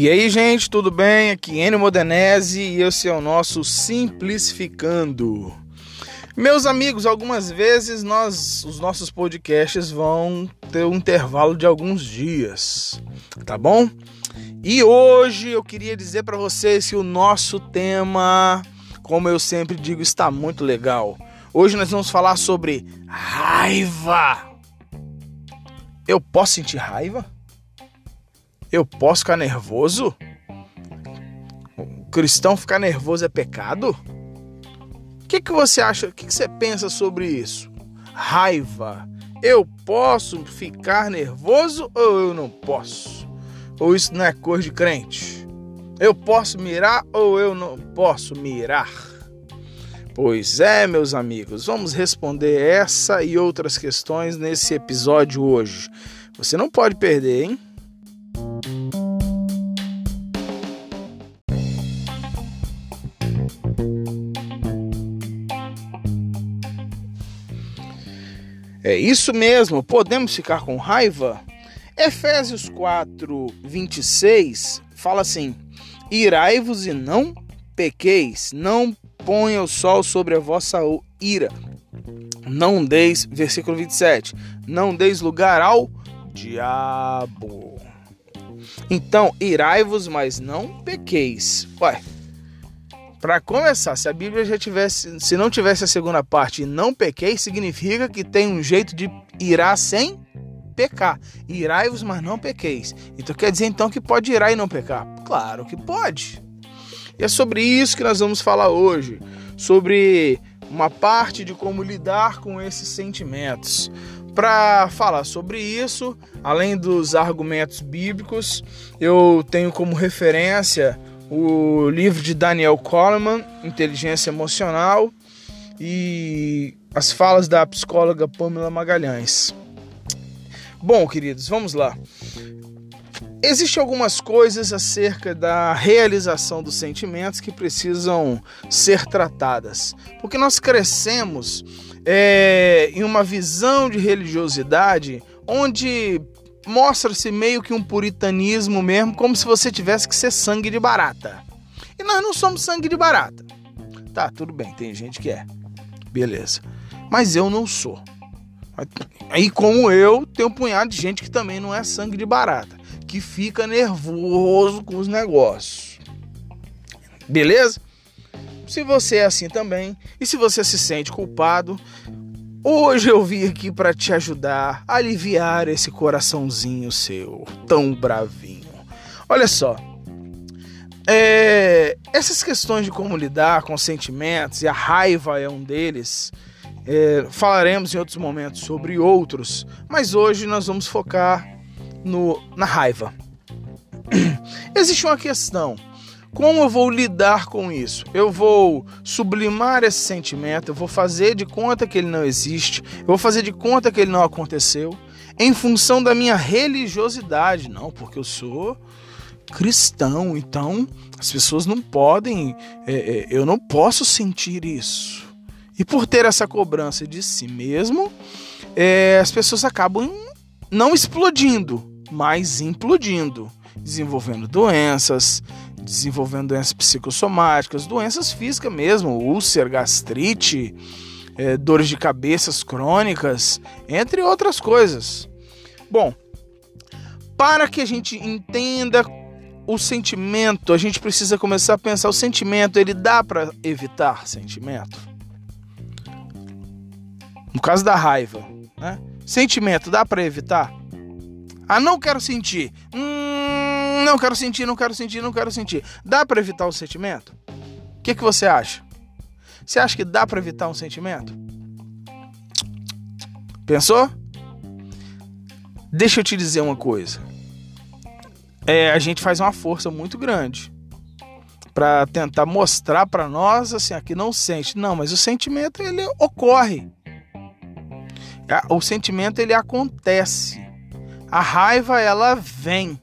E aí, gente, tudo bem? Aqui Enio Modenese e esse é o nosso Simplificando. Meus amigos, algumas vezes nós, os nossos podcasts vão ter um intervalo de alguns dias, tá bom? E hoje eu queria dizer para vocês que o nosso tema, como eu sempre digo, está muito legal. Hoje nós vamos falar sobre raiva. Eu posso sentir raiva? Eu posso ficar nervoso? O cristão ficar nervoso é pecado? O que, que você acha? O que, que você pensa sobre isso? Raiva. Eu posso ficar nervoso ou eu não posso? Ou isso não é coisa de crente? Eu posso mirar ou eu não posso mirar? Pois é, meus amigos, vamos responder essa e outras questões nesse episódio hoje. Você não pode perder, hein? É isso mesmo, podemos ficar com raiva? Efésios 4, 26 fala assim: Irai-vos e não pequeis, não ponha o sol sobre a vossa ira. Não deis, versículo 27, não deis lugar ao diabo. Então, irai-vos, mas não pequeis. Ué, para começar, se a Bíblia já tivesse, se não tivesse a segunda parte não pequei, significa que tem um jeito de irá sem pecar. Irai-vos, mas não pequeis. Então quer dizer então que pode irar e não pecar? Claro que pode. E é sobre isso que nós vamos falar hoje, sobre uma parte de como lidar com esses sentimentos. Para falar sobre isso, além dos argumentos bíblicos, eu tenho como referência o livro de Daniel Coleman, Inteligência Emocional, e as falas da psicóloga Pamela Magalhães. Bom, queridos, vamos lá. Existem algumas coisas acerca da realização dos sentimentos que precisam ser tratadas, porque nós crescemos é, em uma visão de religiosidade onde mostra-se meio que um puritanismo mesmo, como se você tivesse que ser sangue de barata. E nós não somos sangue de barata. Tá, tudo bem, tem gente que é. Beleza. Mas eu não sou. Aí, como eu, tem um punhado de gente que também não é sangue de barata, que fica nervoso com os negócios. Beleza? Se você é assim também, e se você se sente culpado, Hoje eu vim aqui para te ajudar a aliviar esse coraçãozinho seu, tão bravinho. Olha só, é, essas questões de como lidar com sentimentos, e a raiva é um deles, é, falaremos em outros momentos sobre outros, mas hoje nós vamos focar no, na raiva. Existe uma questão como eu vou lidar com isso? Eu vou sublimar esse sentimento, eu vou fazer de conta que ele não existe, eu vou fazer de conta que ele não aconteceu, em função da minha religiosidade. Não, porque eu sou cristão, então as pessoas não podem, é, é, eu não posso sentir isso. E por ter essa cobrança de si mesmo, é, as pessoas acabam não explodindo, mas implodindo, desenvolvendo doenças, desenvolvendo doenças psicossomáticas, doenças físicas mesmo, úlcera, gastrite, é, dores de cabeças crônicas, entre outras coisas. Bom, para que a gente entenda o sentimento, a gente precisa começar a pensar o sentimento, ele dá para evitar sentimento? No caso da raiva, né? Sentimento dá para evitar? Ah, não quero sentir. Hum, não quero sentir, não quero sentir, não quero sentir. Dá para evitar o sentimento? O que, que você acha? Você acha que dá para evitar um sentimento? Pensou? Deixa eu te dizer uma coisa. É, a gente faz uma força muito grande para tentar mostrar para nós assim, aqui não sente. Não, mas o sentimento ele ocorre. O sentimento ele acontece. A raiva ela vem.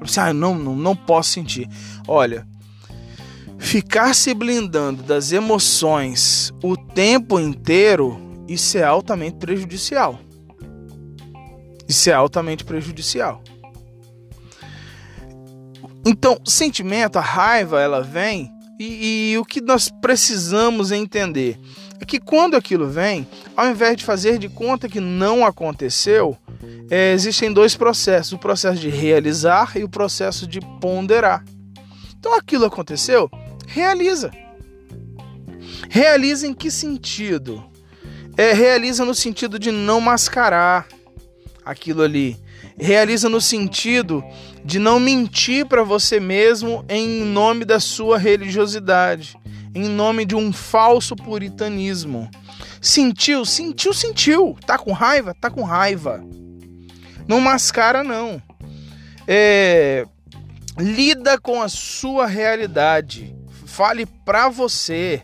Você, ah, não, não, não posso sentir. Olha, ficar se blindando das emoções o tempo inteiro, isso é altamente prejudicial. Isso é altamente prejudicial. Então, sentimento, a raiva, ela vem e, e, o que nós precisamos entender é que quando aquilo vem, ao invés de fazer de conta que não aconteceu, é, existem dois processos: o processo de realizar e o processo de ponderar. Então aquilo aconteceu, realiza. Realiza em que sentido? É, realiza no sentido de não mascarar aquilo ali. Realiza no sentido de não mentir para você mesmo em nome da sua religiosidade, em nome de um falso puritanismo. Sentiu, sentiu, sentiu. Tá com raiva? Tá com raiva. Não mascara, não. É, lida com a sua realidade. Fale para você.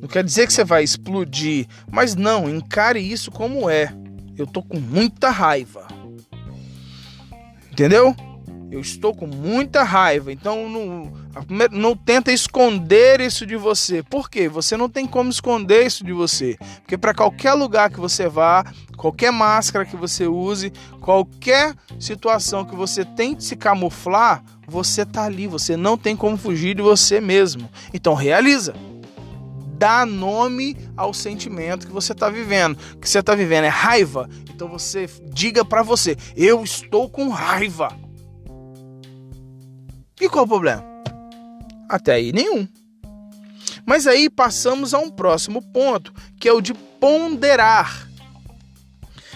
Não quer dizer que você vai explodir, mas não, encare isso como é. Eu tô com muita raiva. Entendeu? Eu estou com muita raiva, então não, não tenta esconder isso de você. Por quê? Você não tem como esconder isso de você. Porque para qualquer lugar que você vá, qualquer máscara que você use, qualquer situação que você tente se camuflar, você tá ali, você não tem como fugir de você mesmo. Então realiza. Dá nome ao sentimento que você está vivendo. Que você está vivendo é raiva. Então você diga para você: eu estou com raiva. E qual o problema? Até aí nenhum. Mas aí passamos a um próximo ponto, que é o de ponderar.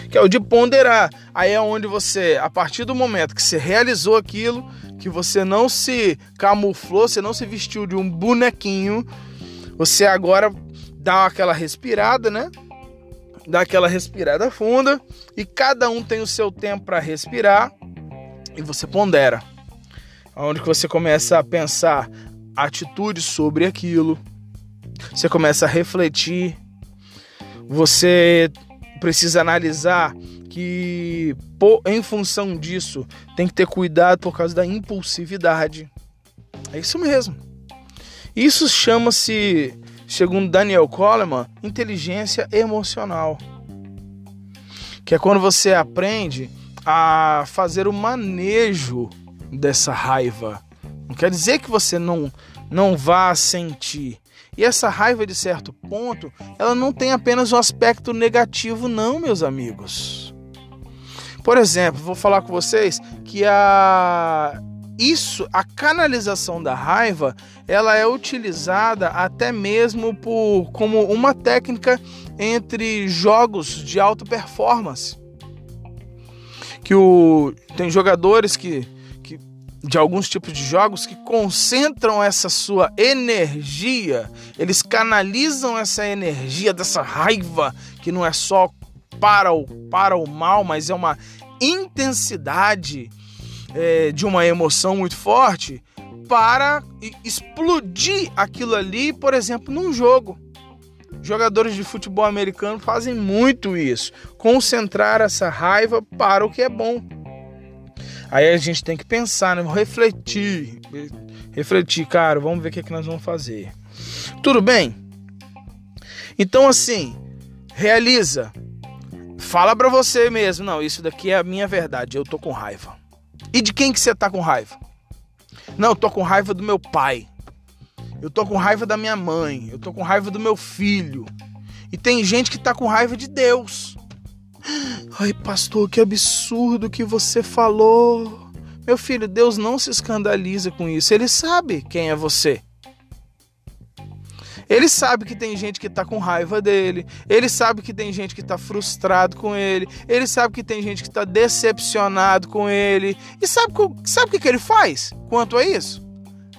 Que é o de ponderar. Aí é onde você, a partir do momento que você realizou aquilo, que você não se camuflou, você não se vestiu de um bonequinho, você agora dá aquela respirada, né? Dá aquela respirada funda e cada um tem o seu tempo para respirar e você pondera onde que você começa a pensar atitudes sobre aquilo, você começa a refletir, você precisa analisar que em função disso tem que ter cuidado por causa da impulsividade. É isso mesmo. Isso chama-se, segundo Daniel Coleman, inteligência emocional. Que é quando você aprende a fazer o manejo dessa raiva. Não quer dizer que você não, não vá sentir. E essa raiva, de certo ponto, ela não tem apenas um aspecto negativo, não, meus amigos. Por exemplo, vou falar com vocês que a isso, a canalização da raiva, ela é utilizada até mesmo por como uma técnica entre jogos de alta performance. Que o tem jogadores que de alguns tipos de jogos que concentram essa sua energia, eles canalizam essa energia dessa raiva que não é só para o, para o mal, mas é uma intensidade é, de uma emoção muito forte para explodir aquilo ali, por exemplo, num jogo. Jogadores de futebol americano fazem muito isso, concentrar essa raiva para o que é bom. Aí a gente tem que pensar, né? refletir, refletir, cara, vamos ver o que, é que nós vamos fazer. Tudo bem? Então assim, realiza. Fala para você mesmo, não, isso daqui é a minha verdade, eu tô com raiva. E de quem que você tá com raiva? Não, eu tô com raiva do meu pai. Eu tô com raiva da minha mãe, eu tô com raiva do meu filho. E tem gente que tá com raiva de Deus. Ai, pastor, que absurdo que você falou. Meu filho, Deus não se escandaliza com isso. Ele sabe quem é você. Ele sabe que tem gente que está com raiva dele. Ele sabe que tem gente que está frustrado com ele. Ele sabe que tem gente que está decepcionado com ele. E sabe, sabe o que, que ele faz quanto a isso?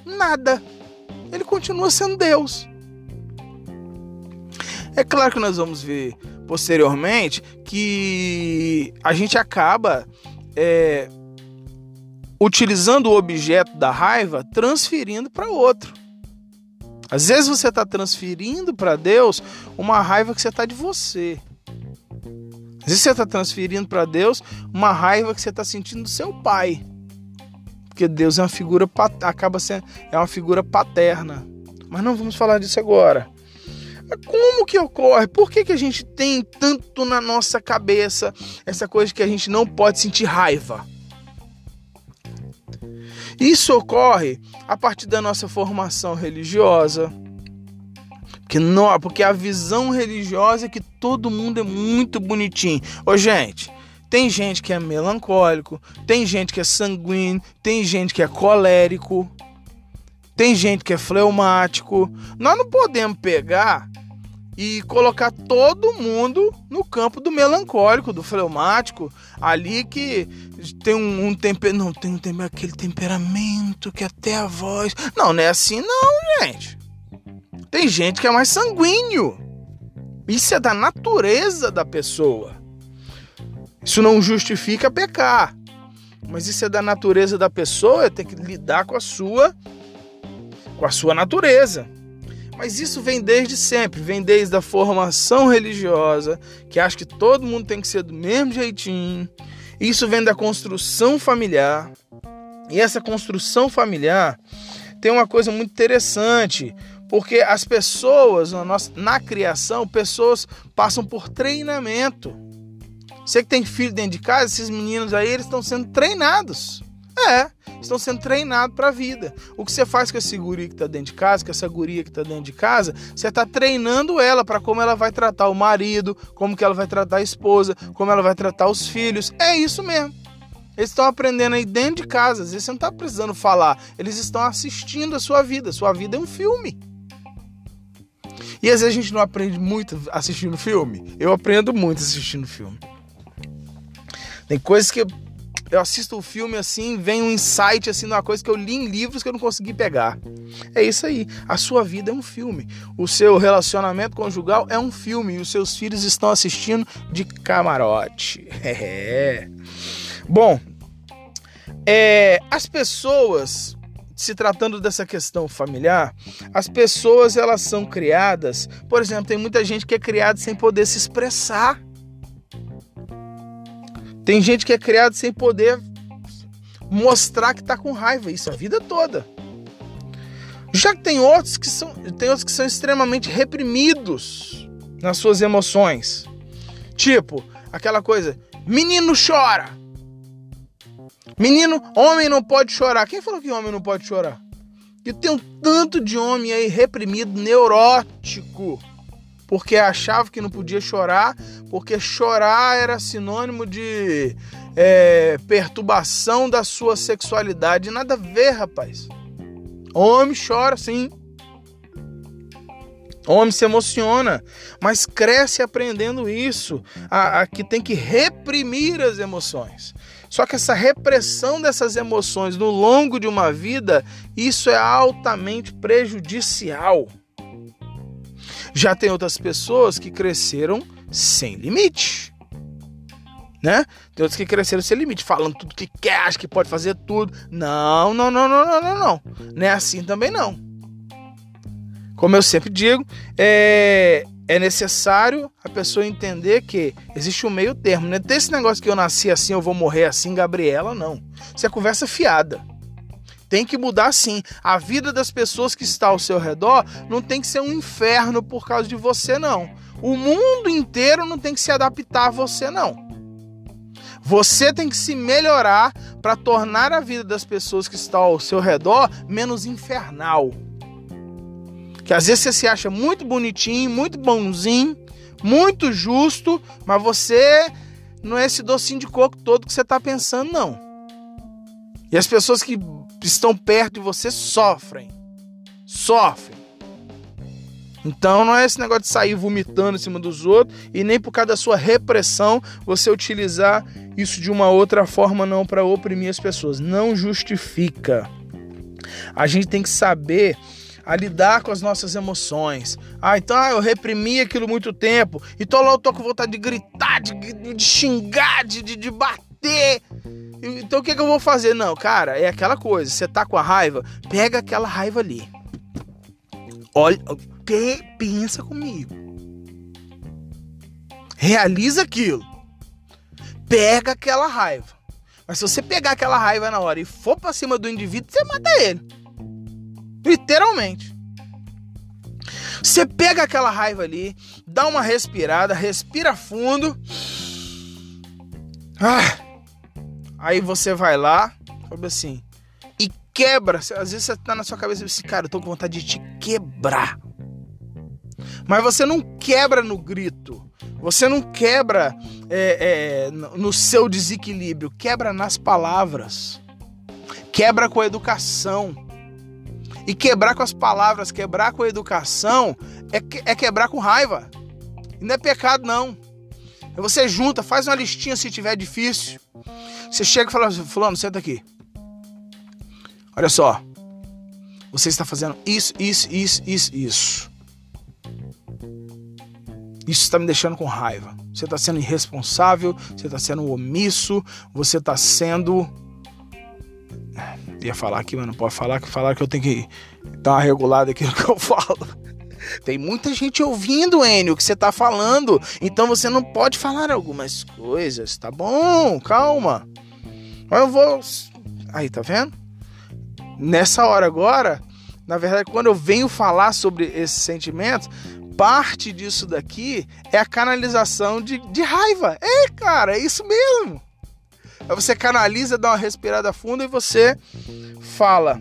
Nada. Ele continua sendo Deus. É claro que nós vamos ver posteriormente que a gente acaba é, utilizando o objeto da raiva transferindo para outro. Às vezes você está transferindo para Deus uma raiva que você está de você. Às vezes você está transferindo para Deus uma raiva que você está sentindo do seu pai. Porque Deus é uma figura acaba sendo é uma figura paterna. Mas não vamos falar disso agora. Como que ocorre? Por que, que a gente tem tanto na nossa cabeça essa coisa que a gente não pode sentir raiva? Isso ocorre a partir da nossa formação religiosa. Que não, porque a visão religiosa é que todo mundo é muito bonitinho. Ô, gente, tem gente que é melancólico, tem gente que é sanguíneo, tem gente que é colérico, tem gente que é fleumático. Nós não podemos pegar e colocar todo mundo no campo do melancólico, do fleumático, ali que tem um, um temper... não tem um temper... aquele temperamento que até a voz, não, não é assim não, gente. Tem gente que é mais sanguíneo. Isso é da natureza da pessoa. Isso não justifica pecar. Mas isso é da natureza da pessoa, tem que lidar com a sua com a sua natureza. Mas isso vem desde sempre, vem desde a formação religiosa, que acha que todo mundo tem que ser do mesmo jeitinho. Isso vem da construção familiar. E essa construção familiar tem uma coisa muito interessante, porque as pessoas na, nossa, na criação, pessoas passam por treinamento. Você que tem filho dentro de casa, esses meninos aí, eles estão sendo treinados. É, estão sendo treinados para a vida. O que você faz com essa guria que está dentro de casa, com essa guria que está dentro de casa, você está treinando ela para como ela vai tratar o marido, como que ela vai tratar a esposa, como ela vai tratar os filhos. É isso mesmo. Eles estão aprendendo aí dentro de casa. Às vezes você não está precisando falar. Eles estão assistindo a sua vida. Sua vida é um filme. E às vezes a gente não aprende muito assistindo filme. Eu aprendo muito assistindo filme. Tem coisas que eu assisto o filme assim, vem um insight assim, uma coisa que eu li em livros que eu não consegui pegar. É isso aí. A sua vida é um filme. O seu relacionamento conjugal é um filme e os seus filhos estão assistindo de camarote. É. Bom, é, as pessoas se tratando dessa questão familiar, as pessoas elas são criadas, por exemplo, tem muita gente que é criada sem poder se expressar. Tem gente que é criado sem poder mostrar que está com raiva, isso a vida toda. Já que tem outros que são, tem outros que são extremamente reprimidos nas suas emoções. Tipo, aquela coisa, menino chora. Menino, homem não pode chorar. Quem falou que homem não pode chorar? E tem um tanto de homem aí reprimido, neurótico porque achava que não podia chorar, porque chorar era sinônimo de é, perturbação da sua sexualidade. Nada a ver, rapaz. Homem chora sim. Homem se emociona, mas cresce aprendendo isso, a, a, que tem que reprimir as emoções. Só que essa repressão dessas emoções no longo de uma vida, isso é altamente prejudicial. Já tem outras pessoas que cresceram sem limite. Né? Tem outros que cresceram sem limite, falando tudo que quer, acha que pode fazer tudo. Não, não, não, não, não, não, não. Não é assim também não. Como eu sempre digo, é, é necessário a pessoa entender que existe um meio termo. Não é desse negócio que eu nasci assim, eu vou morrer assim, Gabriela, não. Isso é conversa fiada. Tem que mudar sim. A vida das pessoas que está ao seu redor não tem que ser um inferno por causa de você, não. O mundo inteiro não tem que se adaptar a você, não. Você tem que se melhorar para tornar a vida das pessoas que estão ao seu redor menos infernal. Que às vezes você se acha muito bonitinho, muito bonzinho, muito justo, mas você não é esse docinho de coco todo que você está pensando, não. E as pessoas que estão perto de você sofrem. Sofrem. Então não é esse negócio de sair vomitando em cima dos outros e nem por causa da sua repressão você utilizar isso de uma outra forma não para oprimir as pessoas. Não justifica. A gente tem que saber a lidar com as nossas emoções. Ah, então ah, eu reprimi aquilo muito tempo e tô lá, eu tô com vontade de gritar, de, de xingar, de, de, de bater. Então o que, que eu vou fazer? Não, cara, é aquela coisa. Você tá com a raiva, pega aquela raiva ali. Olha, pensa comigo. Realiza aquilo. Pega aquela raiva. Mas se você pegar aquela raiva na hora e for pra cima do indivíduo, você mata ele. Literalmente. Você pega aquela raiva ali, dá uma respirada, respira fundo. Ah, aí você vai lá, sabe assim, e quebra. Às vezes você tá na sua cabeça e assim, cara, eu tô com vontade de te quebrar. Mas você não quebra no grito. Você não quebra é, é, no seu desequilíbrio. Quebra nas palavras. Quebra com a educação. E quebrar com as palavras, quebrar com a educação, é, que, é quebrar com raiva. E não é pecado, não. Você junta, faz uma listinha se tiver difícil. Você chega e fala, fulano, senta aqui. Olha só. Você está fazendo isso, isso, isso, isso, isso. Isso está me deixando com raiva. Você está sendo irresponsável, você está sendo omisso, você está sendo ia falar aqui, mas não pode falar, que falar que eu tenho que dar uma regulada aqui no que eu falo. Tem muita gente ouvindo, Enio, o que você tá falando. Então você não pode falar algumas coisas, tá bom? Calma. Eu vou. Aí, tá vendo? Nessa hora agora, na verdade, quando eu venho falar sobre esses sentimentos, parte disso daqui é a canalização de, de raiva. É, cara, é isso mesmo. Aí você canaliza, dá uma respirada funda e você fala.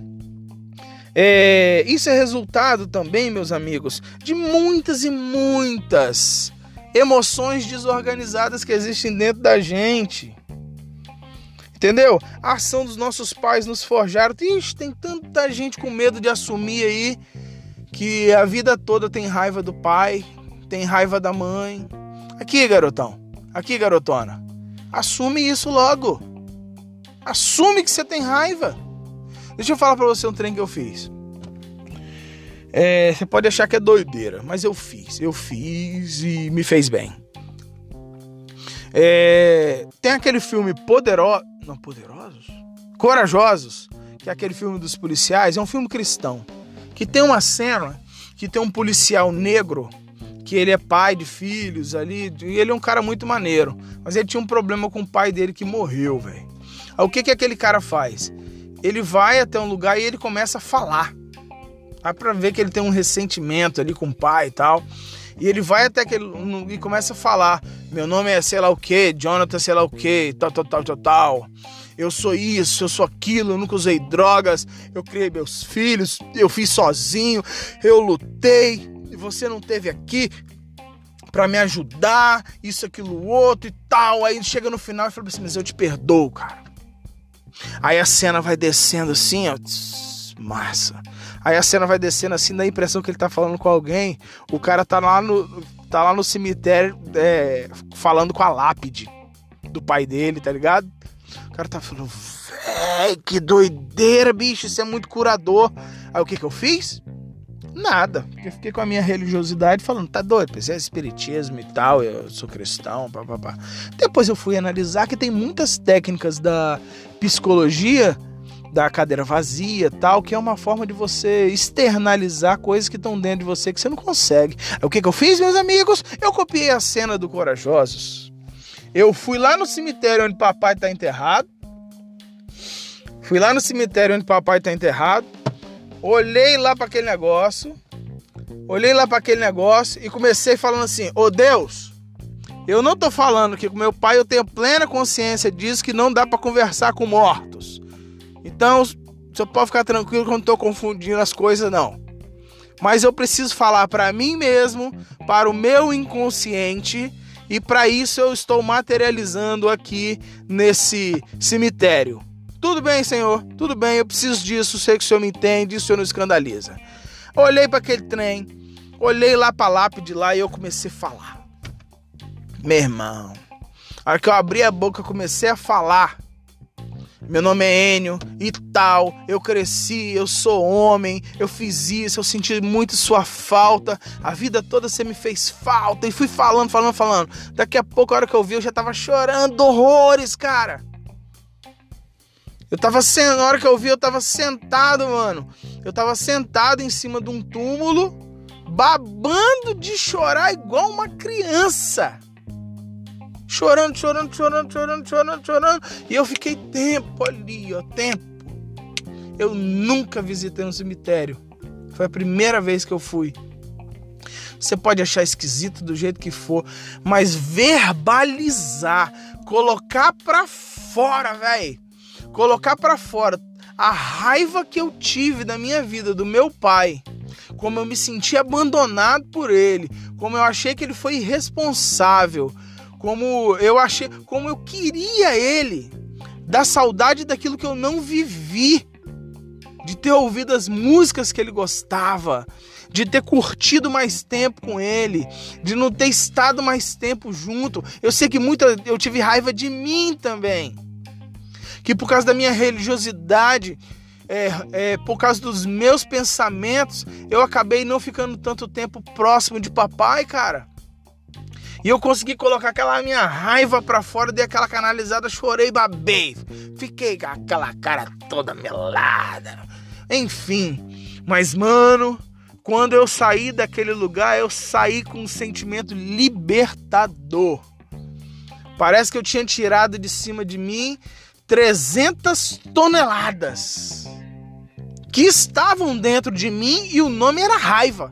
É, isso é resultado também, meus amigos, de muitas e muitas emoções desorganizadas que existem dentro da gente. Entendeu? A ação dos nossos pais nos forjaram. Ixi, tem tanta gente com medo de assumir aí que a vida toda tem raiva do pai, tem raiva da mãe. Aqui, garotão. Aqui, garotona. Assume isso logo. Assume que você tem raiva. Deixa eu falar para você um trem que eu fiz. É, você pode achar que é doideira, mas eu fiz. Eu fiz e me fez bem. É, tem aquele filme Poderoso. Não, Poderosos? Corajosos, que é aquele filme dos policiais. É um filme cristão. Que tem uma cena que tem um policial negro que ele é pai de filhos ali, e ele é um cara muito maneiro. Mas ele tinha um problema com o pai dele que morreu, velho. Aí o que que aquele cara faz? Ele vai até um lugar e ele começa a falar. Dá pra ver que ele tem um ressentimento ali com o pai e tal. E ele vai até aquele e começa a falar: Meu nome é sei lá o que, Jonathan sei lá o que, tal, tal, tal, tal, tal. Eu sou isso, eu sou aquilo, eu nunca usei drogas, eu criei meus filhos, eu fiz sozinho, eu lutei, e você não teve aqui para me ajudar, isso, aquilo, outro e tal. Aí chega no final e fala assim: Mas eu te perdoo, cara. Aí a cena vai descendo assim, ó. Massa. Aí a cena vai descendo assim, dá a impressão que ele tá falando com alguém. O cara tá lá no, tá lá no cemitério é, falando com a lápide do pai dele, tá ligado? O cara tá falando, véi, que doideira, bicho, isso é muito curador. Aí o que que eu fiz? Nada. Eu fiquei com a minha religiosidade falando, tá doido, isso é espiritismo e tal, eu sou cristão, papapá. Depois eu fui analisar que tem muitas técnicas da psicologia da cadeira vazia, tal, que é uma forma de você externalizar coisas que estão dentro de você que você não consegue. O que, que eu fiz, meus amigos? Eu copiei a cena do Corajosos. Eu fui lá no cemitério onde papai está enterrado. Fui lá no cemitério onde papai está enterrado. Olhei lá para aquele negócio, olhei lá para aquele negócio e comecei falando assim: "Ô oh Deus, eu não tô falando que com meu pai eu tenho plena consciência disso que não dá para conversar com mortos. Então, você pode ficar tranquilo que eu não tô confundindo as coisas não. Mas eu preciso falar para mim mesmo, para o meu inconsciente, e para isso eu estou materializando aqui nesse cemitério. Tudo bem, Senhor, tudo bem, eu preciso disso, sei que o Senhor me entende, o Senhor não escandaliza. Olhei para aquele trem, olhei lá para a lápide lá e eu comecei a falar. Meu irmão, a hora que eu abri a boca, comecei a falar. Meu nome é Enio e tal. Eu cresci, eu sou homem, eu fiz isso, eu senti muito sua falta. A vida toda você me fez falta. E fui falando, falando, falando. Daqui a pouco, a hora que eu vi, eu já tava chorando horrores, cara. Eu tava sendo, na hora que eu vi, eu tava sentado, mano. Eu tava sentado em cima de um túmulo, babando de chorar igual uma criança. Chorando, chorando, chorando, chorando, chorando, chorando. E eu fiquei tempo ali, ó, tempo. Eu nunca visitei um cemitério. Foi a primeira vez que eu fui. Você pode achar esquisito do jeito que for, mas verbalizar, colocar pra fora, velho. Colocar pra fora a raiva que eu tive da minha vida, do meu pai, como eu me senti abandonado por ele, como eu achei que ele foi irresponsável, como eu achei, como eu queria ele, da saudade daquilo que eu não vivi, de ter ouvido as músicas que ele gostava, de ter curtido mais tempo com ele, de não ter estado mais tempo junto. Eu sei que muita eu tive raiva de mim também que por causa da minha religiosidade, é, é, por causa dos meus pensamentos, eu acabei não ficando tanto tempo próximo de papai, cara. E eu consegui colocar aquela minha raiva para fora, dei aquela canalizada, chorei, babei. Fiquei com aquela cara toda melada. Enfim, mas mano, quando eu saí daquele lugar, eu saí com um sentimento libertador. Parece que eu tinha tirado de cima de mim 300 toneladas que estavam dentro de mim e o nome era raiva.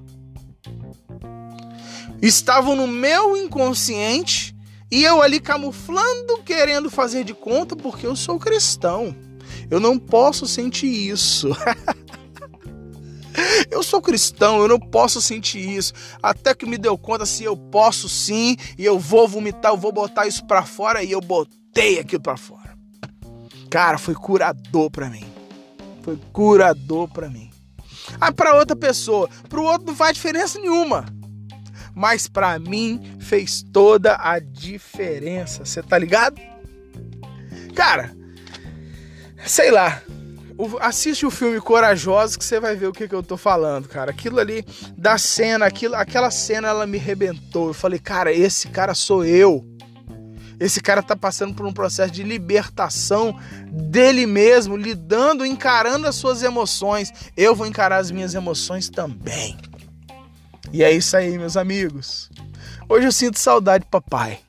Estavam no meu inconsciente e eu ali camuflando, querendo fazer de conta porque eu sou cristão. Eu não posso sentir isso. eu sou cristão, eu não posso sentir isso. Até que me deu conta se eu posso sim, e eu vou vomitar, eu vou botar isso para fora e eu botei aquilo para fora. Cara, foi curador para mim. Foi curador para mim. Ah, para outra pessoa, para o outro não faz diferença nenhuma. Mas para mim fez toda a diferença. Você tá ligado? Cara, sei lá. Assiste o filme Corajosos que você vai ver o que, que eu tô falando, cara. Aquilo ali da cena, aquilo, aquela cena ela me rebentou. Eu falei, cara, esse cara sou eu. Esse cara está passando por um processo de libertação dele mesmo, lidando, encarando as suas emoções. Eu vou encarar as minhas emoções também. E é isso aí, meus amigos. Hoje eu sinto saudade, papai.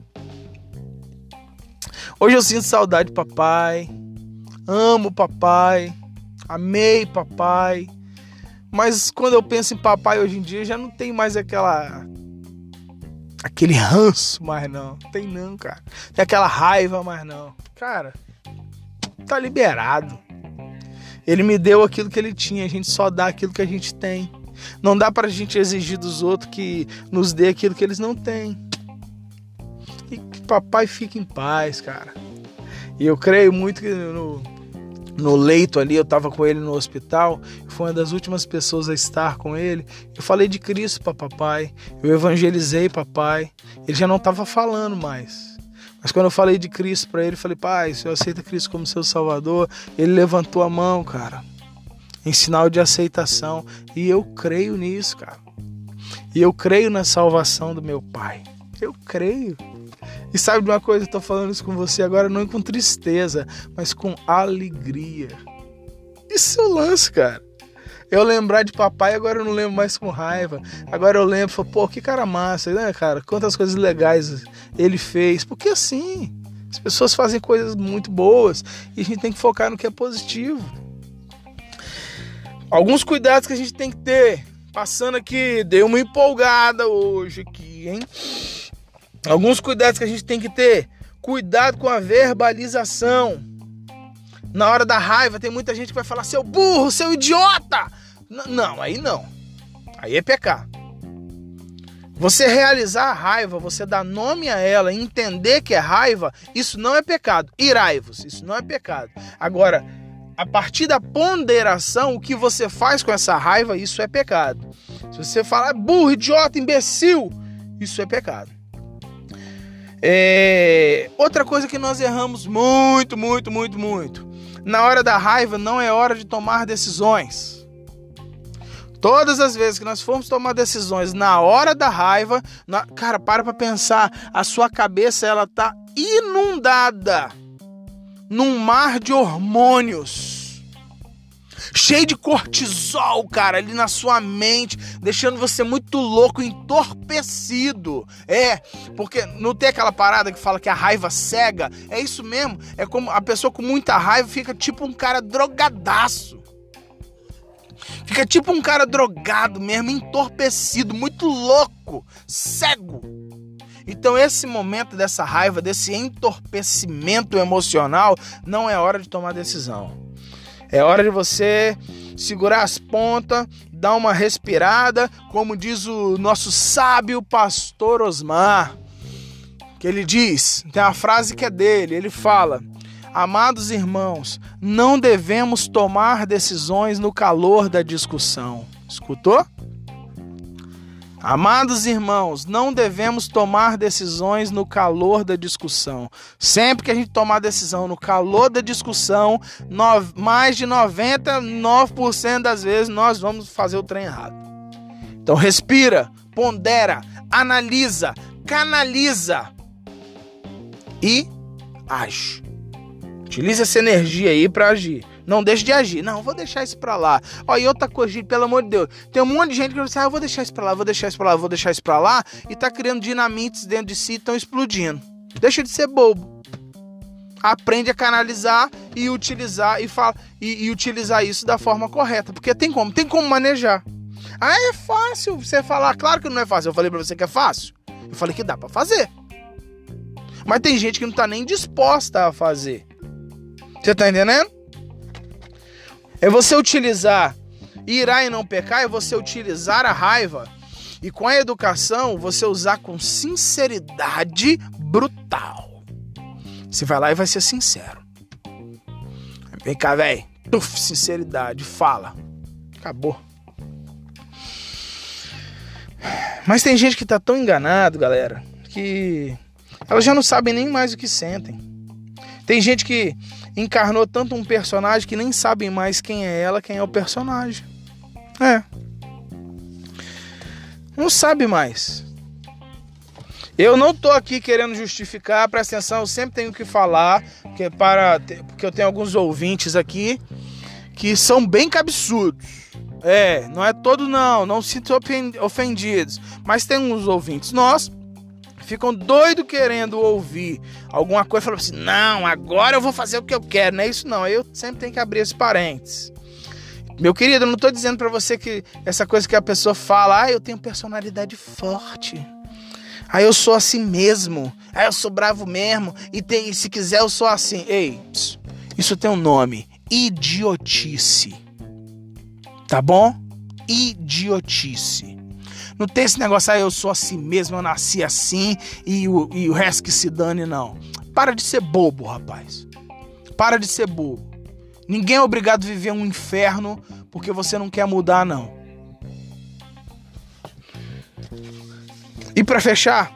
Hoje eu sinto saudade, papai. Amo papai. Amei papai. Mas quando eu penso em papai hoje em dia, já não tem mais aquela aquele ranço mais não. Tem não, cara. Tem aquela raiva mais não. Cara, tá liberado. Ele me deu aquilo que ele tinha, a gente só dá aquilo que a gente tem. Não dá pra gente exigir dos outros que nos dê aquilo que eles não têm. E que papai fique em paz, cara. E eu creio muito que no, no leito ali, eu estava com ele no hospital, foi uma das últimas pessoas a estar com ele. Eu falei de Cristo para papai, eu evangelizei papai. Ele já não estava falando mais. Mas quando eu falei de Cristo para ele, eu falei, pai, se eu aceito Cristo como seu salvador, ele levantou a mão, cara, em sinal de aceitação. E eu creio nisso, cara. E eu creio na salvação do meu pai. Eu creio. E sabe de uma coisa, eu tô falando isso com você agora não com tristeza, mas com alegria. Isso é o lance, cara. Eu lembrar de papai, agora eu não lembro mais com raiva. Agora eu lembro, pô, que cara massa, né, cara? Quantas coisas legais ele fez. Porque assim, as pessoas fazem coisas muito boas e a gente tem que focar no que é positivo. Alguns cuidados que a gente tem que ter. Passando aqui, dei uma empolgada hoje aqui, hein? Alguns cuidados que a gente tem que ter. Cuidado com a verbalização. Na hora da raiva, tem muita gente que vai falar: seu burro, seu idiota. não, aí não. Aí é pecar. Você realizar a raiva, você dar nome a ela, entender que é raiva, isso não é pecado. Iraivos, isso não é pecado. Agora, a partir da ponderação, o que você faz com essa raiva, isso é pecado. Se você falar burro, idiota, imbecil, isso é pecado. É... Outra coisa que nós erramos muito, muito, muito, muito. Na hora da raiva não é hora de tomar decisões. Todas as vezes que nós formos tomar decisões na hora da raiva, na... cara, para para pensar, a sua cabeça ela tá inundada num mar de hormônios cheio de cortisol, cara, ali na sua mente, deixando você muito louco, entorpecido. É, porque não tem aquela parada que fala que a raiva cega? É isso mesmo. É como a pessoa com muita raiva fica tipo um cara drogadaço. Fica tipo um cara drogado mesmo, entorpecido, muito louco, cego. Então, esse momento dessa raiva, desse entorpecimento emocional, não é hora de tomar decisão. É hora de você segurar as pontas, dar uma respirada, como diz o nosso sábio pastor Osmar, que ele diz, tem uma frase que é dele, ele fala: Amados irmãos, não devemos tomar decisões no calor da discussão. Escutou? Amados irmãos, não devemos tomar decisões no calor da discussão. Sempre que a gente tomar decisão no calor da discussão, mais de 99% das vezes nós vamos fazer o trem errado. Então respira, pondera, analisa, canaliza e age. Utilize essa energia aí para agir. Não deixe de agir. Não, vou deixar isso pra lá. Ó, e outra coisa, pelo amor de Deus. Tem um monte de gente que vai dizer, ah, eu vou deixar isso pra lá, vou deixar isso pra lá, vou deixar isso pra lá. E tá criando dinamites dentro de si estão explodindo. Deixa de ser bobo. Aprende a canalizar e utilizar e, fala, e, e utilizar isso da forma correta. Porque tem como, tem como manejar. Ah, é fácil você falar. Claro que não é fácil. Eu falei pra você que é fácil. Eu falei que dá para fazer. Mas tem gente que não tá nem disposta a fazer. Você tá entendendo? É você utilizar irá e não pecar, é você utilizar a raiva e com a educação você usar com sinceridade brutal. Você vai lá e vai ser sincero. Vem cá, velho. Sinceridade, fala. Acabou. Mas tem gente que tá tão enganado, galera, que elas já não sabem nem mais o que sentem. Tem gente que encarnou tanto um personagem que nem sabem mais quem é ela, quem é o personagem. É. Não sabe mais. Eu não tô aqui querendo justificar, presta atenção, eu sempre tenho que falar, porque, para, porque eu tenho alguns ouvintes aqui que são bem cabeçudos. É, não é todo não, não se ofendidos, mas tem uns ouvintes nós ficam doido querendo ouvir alguma coisa e falam assim: não, agora eu vou fazer o que eu quero. Não é isso, não. Eu sempre tenho que abrir esse parênteses. Meu querido, eu não estou dizendo para você que essa coisa que a pessoa fala, ah, eu tenho personalidade forte. Ah, eu sou assim mesmo. Ah, eu sou bravo mesmo. E tem, se quiser, eu sou assim. Ei, isso tem um nome: idiotice. Tá bom? Idiotice. Não tem esse negócio, ah, eu sou assim mesmo, eu nasci assim e o, e o resto que se dane, não. Para de ser bobo, rapaz. Para de ser bobo. Ninguém é obrigado a viver um inferno porque você não quer mudar, não. E para fechar,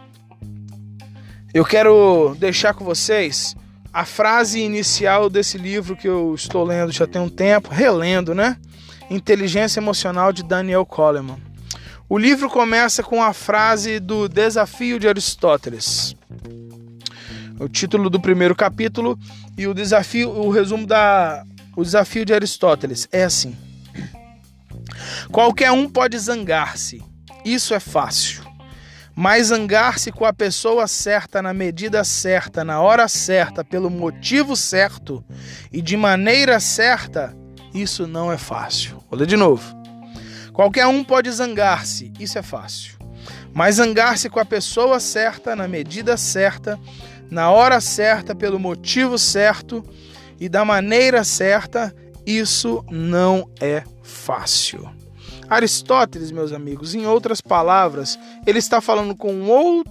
eu quero deixar com vocês a frase inicial desse livro que eu estou lendo já tem um tempo, relendo, né? Inteligência Emocional de Daniel Coleman. O livro começa com a frase do Desafio de Aristóteles. O título do primeiro capítulo e o desafio, o resumo da o desafio de Aristóteles é assim: Qualquer um pode zangar-se. Isso é fácil. Mas zangar-se com a pessoa certa, na medida certa, na hora certa, pelo motivo certo e de maneira certa, isso não é fácil. Vou ler de novo. Qualquer um pode zangar-se, isso é fácil. Mas zangar-se com a pessoa certa, na medida certa, na hora certa, pelo motivo certo e da maneira certa, isso não é fácil. Aristóteles, meus amigos, em outras palavras, ele está falando com, ou,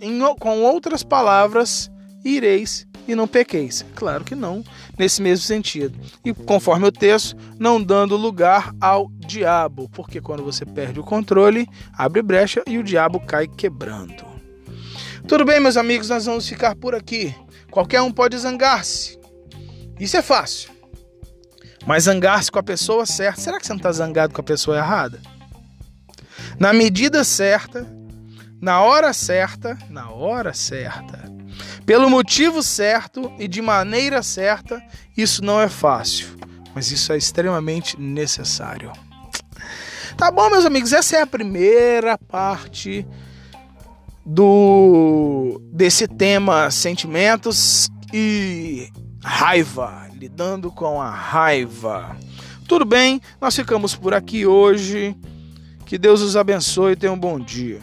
em, com outras palavras, ireis e não pequeis. Claro que não, nesse mesmo sentido. E conforme o texto, não dando lugar ao diabo, porque quando você perde o controle, abre brecha e o diabo cai quebrando. Tudo bem, meus amigos, nós vamos ficar por aqui. Qualquer um pode zangar-se. Isso é fácil. Mas zangar-se com a pessoa certa, será que você não está zangado com a pessoa errada? Na medida certa, na hora certa, na hora certa, pelo motivo certo e de maneira certa, isso não é fácil, mas isso é extremamente necessário. Tá bom, meus amigos, essa é a primeira parte do desse tema sentimentos e raiva, lidando com a raiva. Tudo bem, nós ficamos por aqui hoje. Que Deus os abençoe e tenha um bom dia.